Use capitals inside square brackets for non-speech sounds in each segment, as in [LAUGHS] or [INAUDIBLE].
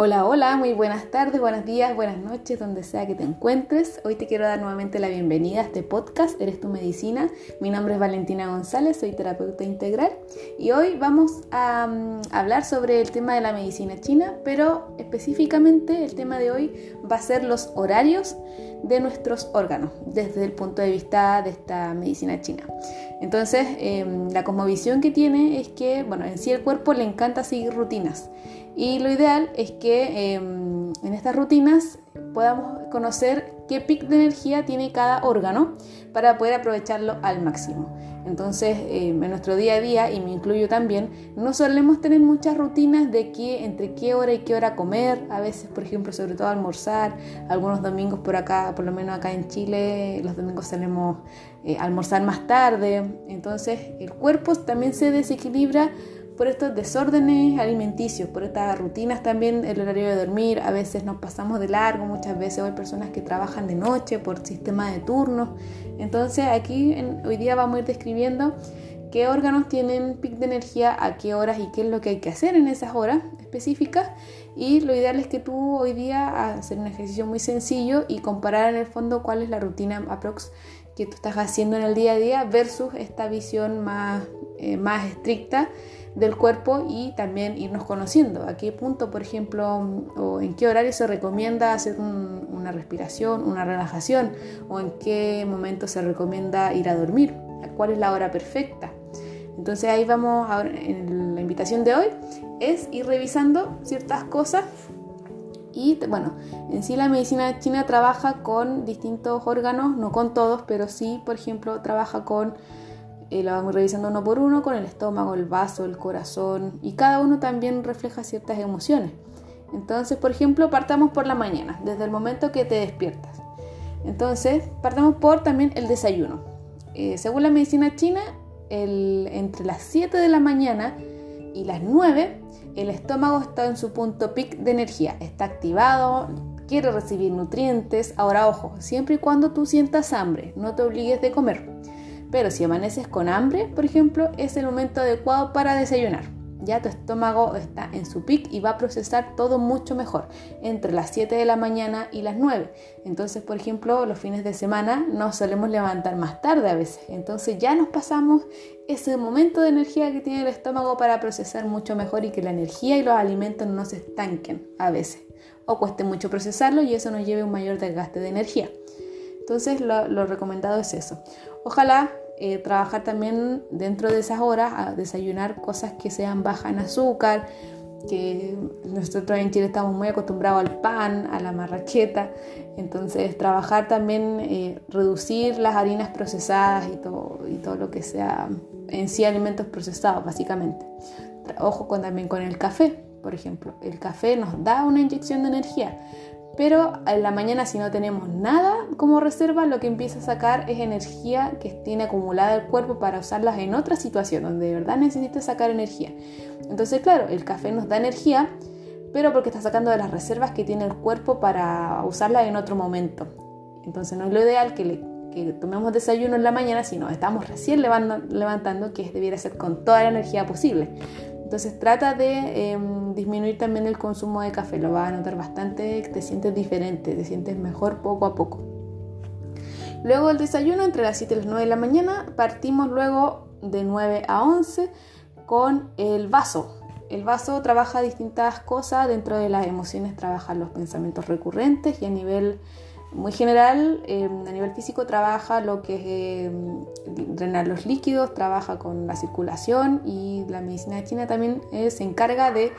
Hola, hola, muy buenas tardes, buenos días, buenas noches, donde sea que te encuentres. Hoy te quiero dar nuevamente la bienvenida a este podcast, Eres tu medicina. Mi nombre es Valentina González, soy terapeuta integral y hoy vamos a mm, hablar sobre el tema de la medicina china, pero específicamente el tema de hoy va a ser los horarios de nuestros órganos desde el punto de vista de esta medicina china. Entonces, em, la cosmovisión que tiene es que, bueno, en sí el cuerpo le encanta seguir rutinas y lo ideal es que em, en estas rutinas podamos conocer qué pic de energía tiene cada órgano para poder aprovecharlo al máximo. Entonces, em, en nuestro día a día, y me incluyo también, no solemos tener muchas rutinas de qué, entre qué hora y qué hora comer. A veces, por ejemplo, sobre todo almorzar. Algunos domingos por acá, por lo menos acá en Chile, los domingos tenemos eh, almorzar más tarde. Entonces, el cuerpo también se desequilibra por estos desórdenes alimenticios, por estas rutinas también, el horario de dormir, a veces nos pasamos de largo, muchas veces hay personas que trabajan de noche por sistema de turnos. Entonces aquí hoy día vamos a ir describiendo qué órganos tienen pic de energía, a qué horas y qué es lo que hay que hacer en esas horas específicas. Y lo ideal es que tú hoy día hacer un ejercicio muy sencillo y comparar en el fondo cuál es la rutina aprox que tú estás haciendo en el día a día versus esta visión más, eh, más estricta del cuerpo y también irnos conociendo. A qué punto, por ejemplo, o en qué horario se recomienda hacer una respiración, una relajación, o en qué momento se recomienda ir a dormir, cuál es la hora perfecta. Entonces ahí vamos, a, en la invitación de hoy es ir revisando ciertas cosas y bueno, en sí la medicina china trabaja con distintos órganos, no con todos, pero sí, por ejemplo, trabaja con eh, lo vamos revisando uno por uno con el estómago, el vaso, el corazón y cada uno también refleja ciertas emociones. Entonces, por ejemplo, partamos por la mañana, desde el momento que te despiertas. Entonces, partamos por también el desayuno. Eh, según la medicina china, entre las 7 de la mañana y las 9, el estómago está en su punto pic de energía, está activado, quiere recibir nutrientes. Ahora, ojo, siempre y cuando tú sientas hambre, no te obligues de comer. Pero si amaneces con hambre, por ejemplo, es el momento adecuado para desayunar. Ya tu estómago está en su pic y va a procesar todo mucho mejor entre las 7 de la mañana y las 9. Entonces, por ejemplo, los fines de semana nos solemos levantar más tarde a veces. Entonces ya nos pasamos ese momento de energía que tiene el estómago para procesar mucho mejor y que la energía y los alimentos no se estanquen a veces o cueste mucho procesarlo y eso nos lleve a un mayor desgaste de energía. Entonces lo, recomendado es eso. Ojalá eh, trabajar también dentro de esas horas a desayunar cosas que sean bajas en azúcar, que nosotros en Chile estamos muy acostumbrados al pan, a la marraqueta, entonces trabajar también, eh, reducir las harinas procesadas y todo, y todo lo que sea en sí alimentos procesados básicamente. Ojo con, también con el café, por ejemplo, el café nos da una inyección de energía, pero en la mañana si no tenemos nada como reserva, lo que empieza a sacar es energía que tiene acumulada el cuerpo para usarlas en otra situación donde de verdad necesita sacar energía. Entonces, claro, el café nos da energía, pero porque está sacando de las reservas que tiene el cuerpo para usarla en otro momento. Entonces no es lo ideal que, que tomemos desayuno en la mañana, sino estamos recién levantando, que debiera ser con toda la energía posible. Entonces trata de em, disminuir también el consumo de café, lo vas a notar bastante, te sientes diferente, te sientes mejor poco a poco. Luego el desayuno entre las 7 y las 9 de la mañana, partimos luego de 9 a 11 con el vaso. El vaso trabaja distintas cosas, dentro de las emociones trabaja los pensamientos recurrentes y a nivel muy general, em, a nivel físico trabaja lo que es em, drenar los líquidos, trabaja con la circulación y la medicina china también eh, se encarga de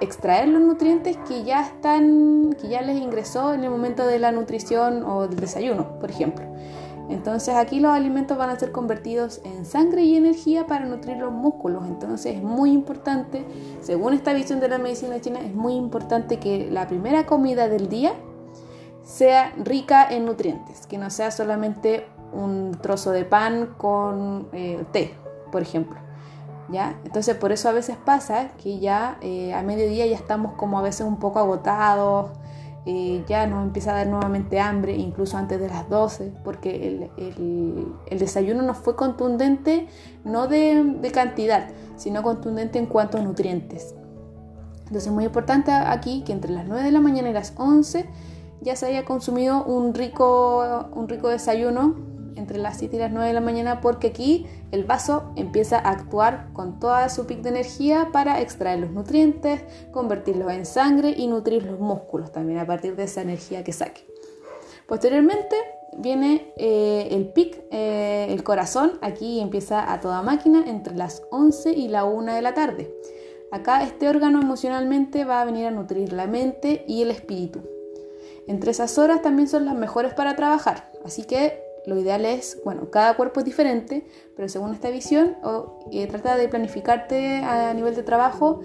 extraer los nutrientes que ya están, que ya les ingresó en el momento de la nutrición o del desayuno, por ejemplo. Entonces aquí los alimentos van a ser convertidos en sangre y energía para nutrir los músculos. Entonces es muy importante, según esta visión de la medicina china, es muy importante que la primera comida del día sea rica en nutrientes, que no sea solamente un trozo de pan con eh, té, por ejemplo. ¿Ya? Entonces por eso a veces pasa que ya eh, a mediodía ya estamos como a veces un poco agotados, eh, ya nos empieza a dar nuevamente hambre, incluso antes de las 12, porque el, desayuno no fue contundente, no de, de, cantidad, sino contundente en cuanto a nutrientes. Entonces es muy importante aquí que entre las 9 de la mañana y las 11 ya se haya consumido un rico, un rico desayuno entre las 7 y las 9 de la mañana porque aquí el vaso empieza a actuar con toda su pic de energía para extraer los nutrientes, convertirlos en sangre y nutrir los músculos también a partir de esa energía que saque. Posteriormente viene eh, el pic, eh, el corazón, aquí empieza a toda máquina entre las 11 y la 1 de la tarde. Acá este órgano emocionalmente va a venir a nutrir la mente y el espíritu. Entre esas horas también son las mejores para trabajar, así que lo ideal es, bueno, cada cuerpo es diferente, pero según esta visión, eh, trata de planificarte a nivel de trabajo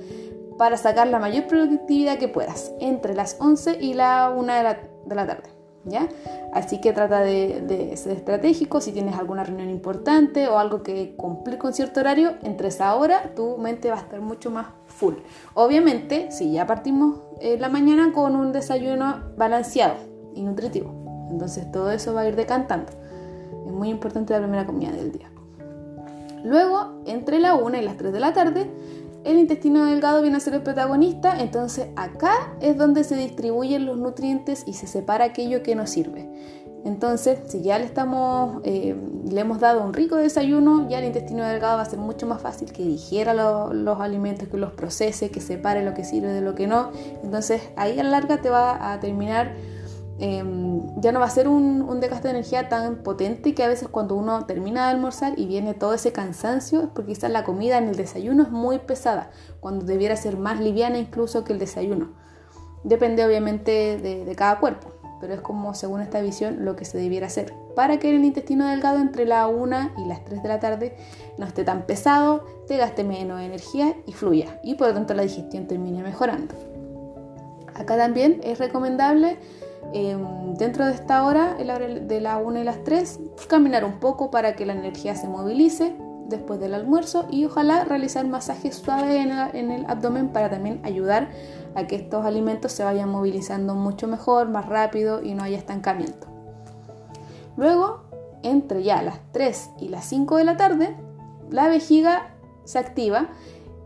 para sacar la mayor productividad que puedas entre las 11 y la 1 de la tarde. Así que trata de, ser estratégico, si tienes alguna reunión importante o algo que cumplir con cierto horario, entre esa hora tu mente va a estar mucho más full. Obviamente, si ya partimos en la mañana con un desayuno balanceado y nutritivo, entonces todo eso va a ir decantando. Es muy importante la primera comida del día. Luego, entre la 1 y las 3 de la tarde, el intestino delgado viene a ser el protagonista, entonces acá es donde se distribuyen los nutrientes y se separa aquello que nos sirve. Entonces, si ya le, estamos, eh, le hemos dado un rico desayuno, ya el intestino delgado va a ser mucho más fácil que digiera los alimentos, que los procese, que separe lo que sirve de lo que no. Entonces, ahí a la larga te va a terminar Em, ya no va a ser un, un, desgaste de energía tan potente que a veces cuando uno termina de almorzar y viene todo ese cansancio es porque quizás la comida en el desayuno es muy pesada, cuando debiera ser más liviana incluso que el desayuno. Depende obviamente de, de cada cuerpo, pero es como según esta visión lo que se debiera hacer para que el intestino delgado entre la 1 y las 3 de la tarde no esté tan pesado, te gaste menos energía y fluya y por lo tanto la digestión termine mejorando. Acá también es recomendable Em, dentro de esta hora, de la 1 y las 3, caminar un poco para que la energía se movilice después del almuerzo y ojalá realizar masajes suaves en en el abdomen para también ayudar a que estos alimentos se vayan movilizando mucho mejor, más rápido y no haya estancamiento. Luego, entre ya las 3 y las 5 de la tarde, la vejiga se activa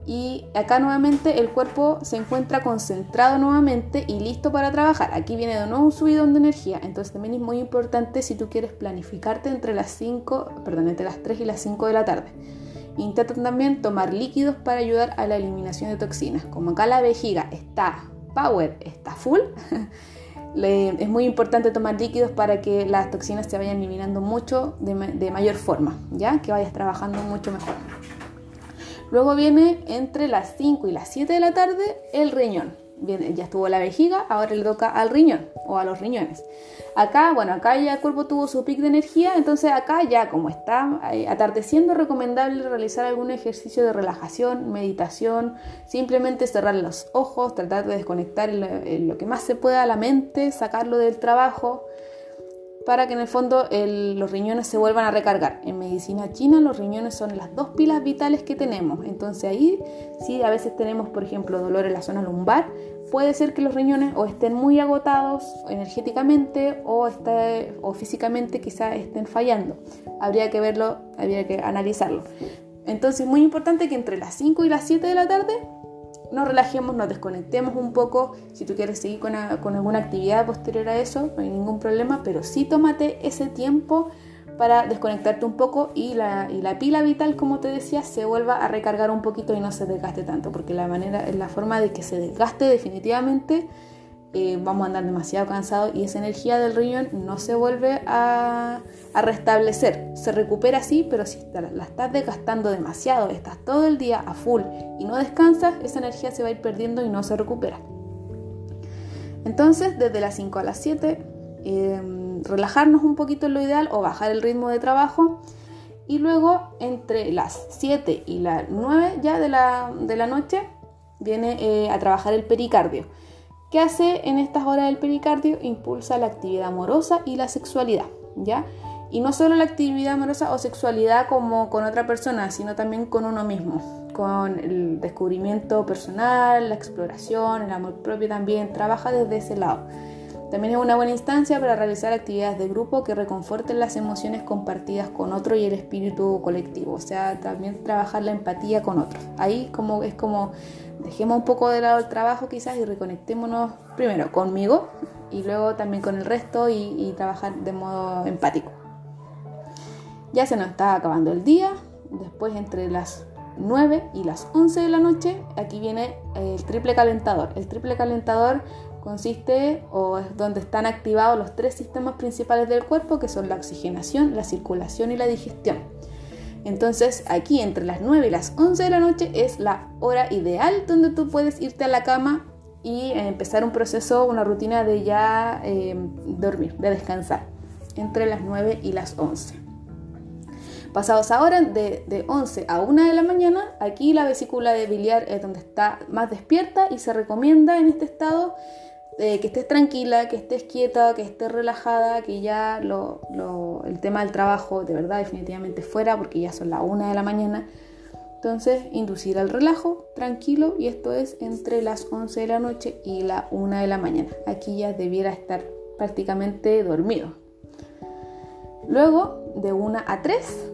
y acá nuevamente el cuerpo se encuentra concentrado nuevamente y listo para trabajar. Aquí viene de nuevo un subidón de energía, entonces también es muy importante si tú quieres planificarte entre las 5, perdón, entre las 3 y las 5 de la tarde. Intenta también tomar líquidos para ayudar a la eliminación de toxinas. Como acá la vejiga está power, está full, [LAUGHS] es muy importante tomar líquidos para que las toxinas se vayan eliminando mucho de, de mayor forma, ya que vayas trabajando mucho mejor. Luego viene entre las 5 y las 7 de la tarde el riñón. Viene, ya estuvo la vejiga, ahora le toca al riñón o a los riñones. Acá, bueno, acá ya el cuerpo tuvo su pic de energía, entonces acá ya como está eh, atardeciendo, recomendable realizar algún ejercicio de relajación, meditación, simplemente cerrar los ojos, tratar de desconectar lo que más se pueda la mente, sacarlo del trabajo, para que en el fondo los riñones se vuelvan a recargar. En medicina china los riñones son las dos pilas vitales que tenemos. Entonces ahí si a veces tenemos, por ejemplo, dolor en la zona lumbar, puede ser que los riñones o estén muy agotados energéticamente o, o físicamente quizá estén fallando. Habría que verlo, habría que analizarlo. Entonces es muy importante que entre las 5 y las 7 de la tarde nos relajemos, nos desconectemos un poco. Si tú quieres seguir con, alguna actividad posterior a eso, no hay ningún problema, pero sí tómate ese tiempo para desconectarte un poco y la, y la, pila vital, como te decía, se vuelva a recargar un poquito y no se desgaste tanto, porque la manera, la forma de que se desgaste definitivamente eh, vamos a andar demasiado cansados y esa energía del riñón no se vuelve a, restablecer. Se recupera sí, pero si la estás desgastando demasiado, estás todo el día a full y no descansas, esa energía se va a ir perdiendo y no se recupera. Entonces, desde las 5 a las 7, em, relajarnos un poquito es lo ideal o bajar el ritmo de trabajo. Y luego, entre las 7 y las 9 ya de la, de la noche, viene eh, a trabajar el pericardio ¿Qué hace en estas horas del pericardio? Impulsa la actividad amorosa y la sexualidad, ¿ya? Y no solo la actividad amorosa o sexualidad como con otra persona, sino también con uno mismo, con el descubrimiento personal, la exploración, el amor propio también, trabaja desde ese lado. También es una buena instancia para realizar actividades de grupo que reconforten las emociones compartidas con otro y el espíritu colectivo, o sea, también trabajar la empatía con otros. Ahí como es como dejemos un poco de lado el trabajo quizás y reconectémonos primero conmigo y luego también con el resto y, trabajar de modo empático. Ya se nos está acabando el día, después entre las 9 y las 11 de la noche, aquí viene el triple calentador. El triple calentador consiste o es donde están activados los tres sistemas principales del cuerpo, que son la oxigenación, la circulación y la digestión. Entonces aquí entre las 9 y las 11 de la noche es la hora ideal donde tú puedes irte a la cama y empezar un proceso, una rutina de ya eh, dormir, de descansar, entre las 9 y las 11. Pasados ahora de, de 11 a 1 de la mañana, aquí la vesícula de biliar es donde está más despierta y se recomienda en este estado eh, que estés tranquila, que estés quieta, que estés relajada, que ya el tema del trabajo de verdad definitivamente fuera porque ya son las 1 de la mañana. Entonces, inducir al relajo, tranquilo, y esto es entre las 11 de la noche y la 1 de la mañana. Aquí ya debiera estar prácticamente dormido. Luego, de 1 a 3,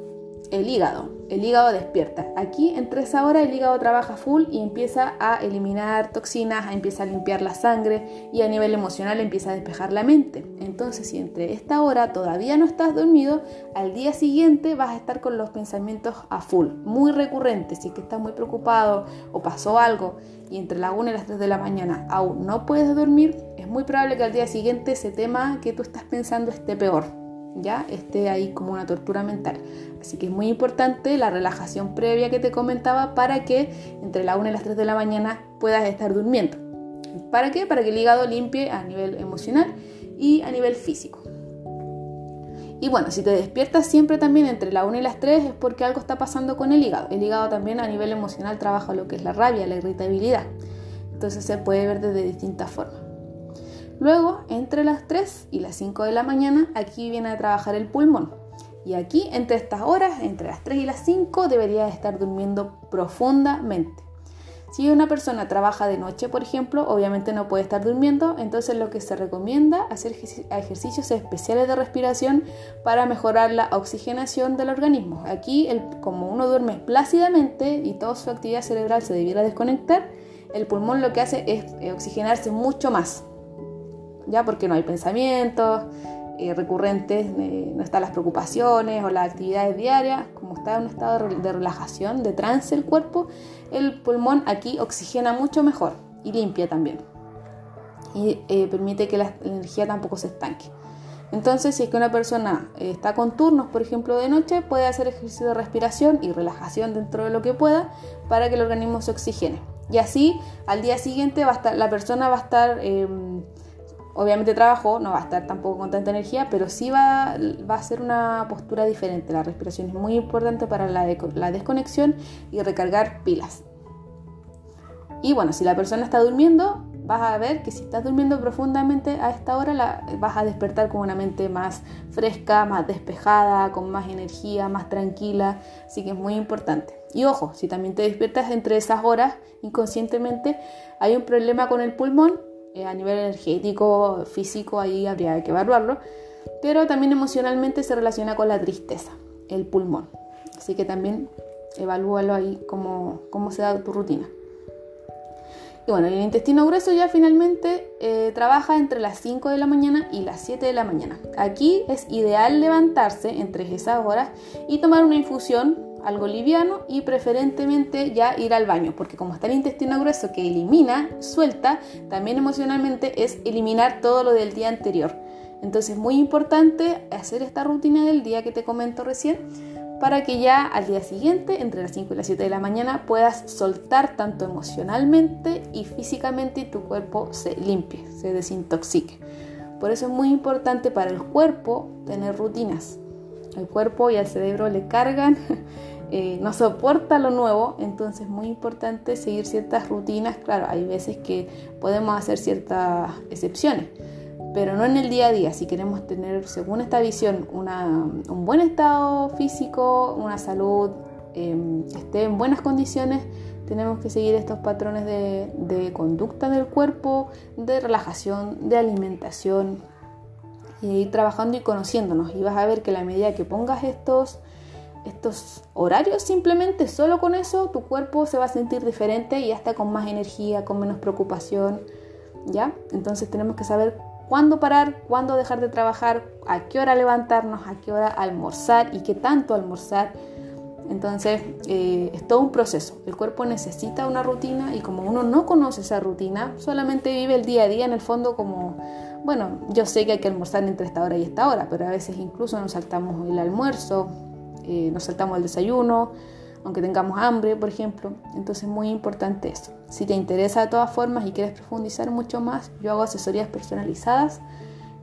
el hígado. El hígado despierta. Aquí entre esa hora el hígado trabaja full y empieza a eliminar toxinas, empieza a limpiar la sangre y a nivel emocional empieza a despejar la mente. Entonces si entre esta hora todavía no estás dormido, al día siguiente vas a estar con los pensamientos a full, muy recurrentes. Si que estás muy preocupado o pasó algo y entre la 1 y las 3 de la mañana aún no puedes dormir, es muy probable que al día siguiente ese tema que tú estás pensando esté peor ya esté ahí como una tortura mental. Así que es muy importante la relajación previa que te comentaba para que entre la 1 y las 3 de la mañana puedas estar durmiendo. ¿Para qué? Para que el hígado limpie a nivel emocional y a nivel físico. Y bueno, si te despiertas siempre también entre la 1 y las 3 es porque algo está pasando con el hígado. El hígado también a nivel emocional trabaja lo que es la rabia, la irritabilidad. Entonces se puede ver desde distintas formas. Luego, entre las 3 y las 5 de la mañana, aquí viene a trabajar el pulmón. Y aquí, entre estas horas, entre las 3 y las 5, debería estar durmiendo profundamente. Si una persona trabaja de noche, por ejemplo, obviamente no puede estar durmiendo, entonces lo que se recomienda hacer ejercicios especiales de respiración para mejorar la oxigenación del organismo. Aquí, como uno duerme plácidamente y toda su actividad cerebral se debiera desconectar, el pulmón lo que hace es eh, oxigenarse mucho más ya porque no hay pensamientos eh, recurrentes, eh, no están las preocupaciones o las actividades diarias, como está en un estado de relajación, de trance el cuerpo, el pulmón aquí oxigena mucho mejor y limpia también. Y eh, permite que la energía tampoco se estanque. Entonces, si es que una persona está con turnos, por ejemplo, de noche, puede hacer ejercicio de respiración y relajación dentro de lo que pueda para que el organismo se oxigene. Y así, al día siguiente, va a estar, la persona va a estar em, Obviamente trabajo, no va a estar tampoco con tanta energía, pero sí va, a ser una postura diferente. La respiración es muy importante para la, desconexión y recargar pilas. Y bueno, si la persona está durmiendo, vas a ver que si estás durmiendo profundamente a esta hora vas a despertar con una mente más fresca, más despejada, con más energía, más tranquila, así que es muy importante. Y ojo, si también te despiertas entre esas horas inconscientemente, hay un problema con el pulmón eh, a nivel energético, físico, ahí habría que evaluarlo, pero también emocionalmente se relaciona con la tristeza, el pulmón. Así que también evalúalo ahí cómo, cómo se da tu rutina. Y bueno, el intestino grueso ya finalmente eh, trabaja entre las 5 de la mañana y las 7 de la mañana. Aquí es ideal levantarse entre esas horas y tomar una infusión algo liviano y preferentemente ya ir al baño, porque como está el intestino grueso que elimina, suelta, también emocionalmente es eliminar todo lo del día anterior. Entonces es muy importante hacer esta rutina del día que te comento recién para que ya al día siguiente, entre las 5 y las 7 de la mañana, puedas soltar tanto emocionalmente y físicamente y tu cuerpo se limpie, se desintoxique. Por eso es muy importante para el cuerpo tener rutinas. El cuerpo y al cerebro le cargan Eh, no soporta lo nuevo, entonces es muy importante seguir ciertas rutinas. Claro, hay veces que podemos hacer ciertas excepciones, pero no en el día a día. Si queremos tener, según esta visión, un buen estado físico, una salud em, esté en buenas condiciones, tenemos que seguir estos patrones de, de conducta del cuerpo, de relajación, de alimentación, y ir trabajando y conociéndonos. Y vas a ver que la medida que pongas estos, estos horarios, simplemente solo con eso, tu cuerpo se va a sentir diferente y hasta con más energía, con menos preocupación. ¿Ya? Entonces tenemos que saber cuándo parar, cuándo dejar de trabajar, a qué hora levantarnos, a qué hora almorzar y qué tanto almorzar entonces eh, es todo un proceso. El cuerpo necesita una rutina y como uno no conoce esa rutina, solamente vive el día a día en el fondo como, bueno, yo sé que hay que almorzar entre esta hora y esta hora, pero a veces incluso nos saltamos el almuerzo, eh, nos saltamos el desayuno, aunque tengamos hambre, por ejemplo. Entonces es muy importante eso. Si te interesa de todas formas y quieres profundizar mucho más, yo hago asesorías personalizadas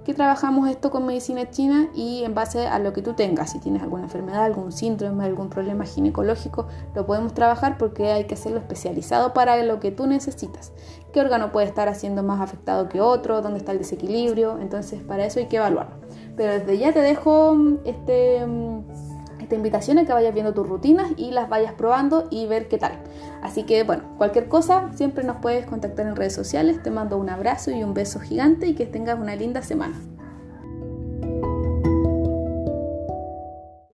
que trabajamos esto con medicina china y en base a lo que tú tengas, si tienes alguna enfermedad, algún síndrome, algún problema ginecológico, lo podemos trabajar porque hay que hacerlo especializado para lo que tú necesitas. ¿Qué órgano puede estar haciendo más afectado que otro? ¿Dónde está el desequilibrio? Entonces para eso hay que evaluarlo. Pero desde ya te dejo mm, este, mm, esta invitación a que vayas viendo tus rutinas y las vayas probando y ver qué tal. Así que bueno, cualquier cosa siempre nos puedes contactar en redes sociales. Te mando un abrazo y un beso gigante y que tengas una linda semana.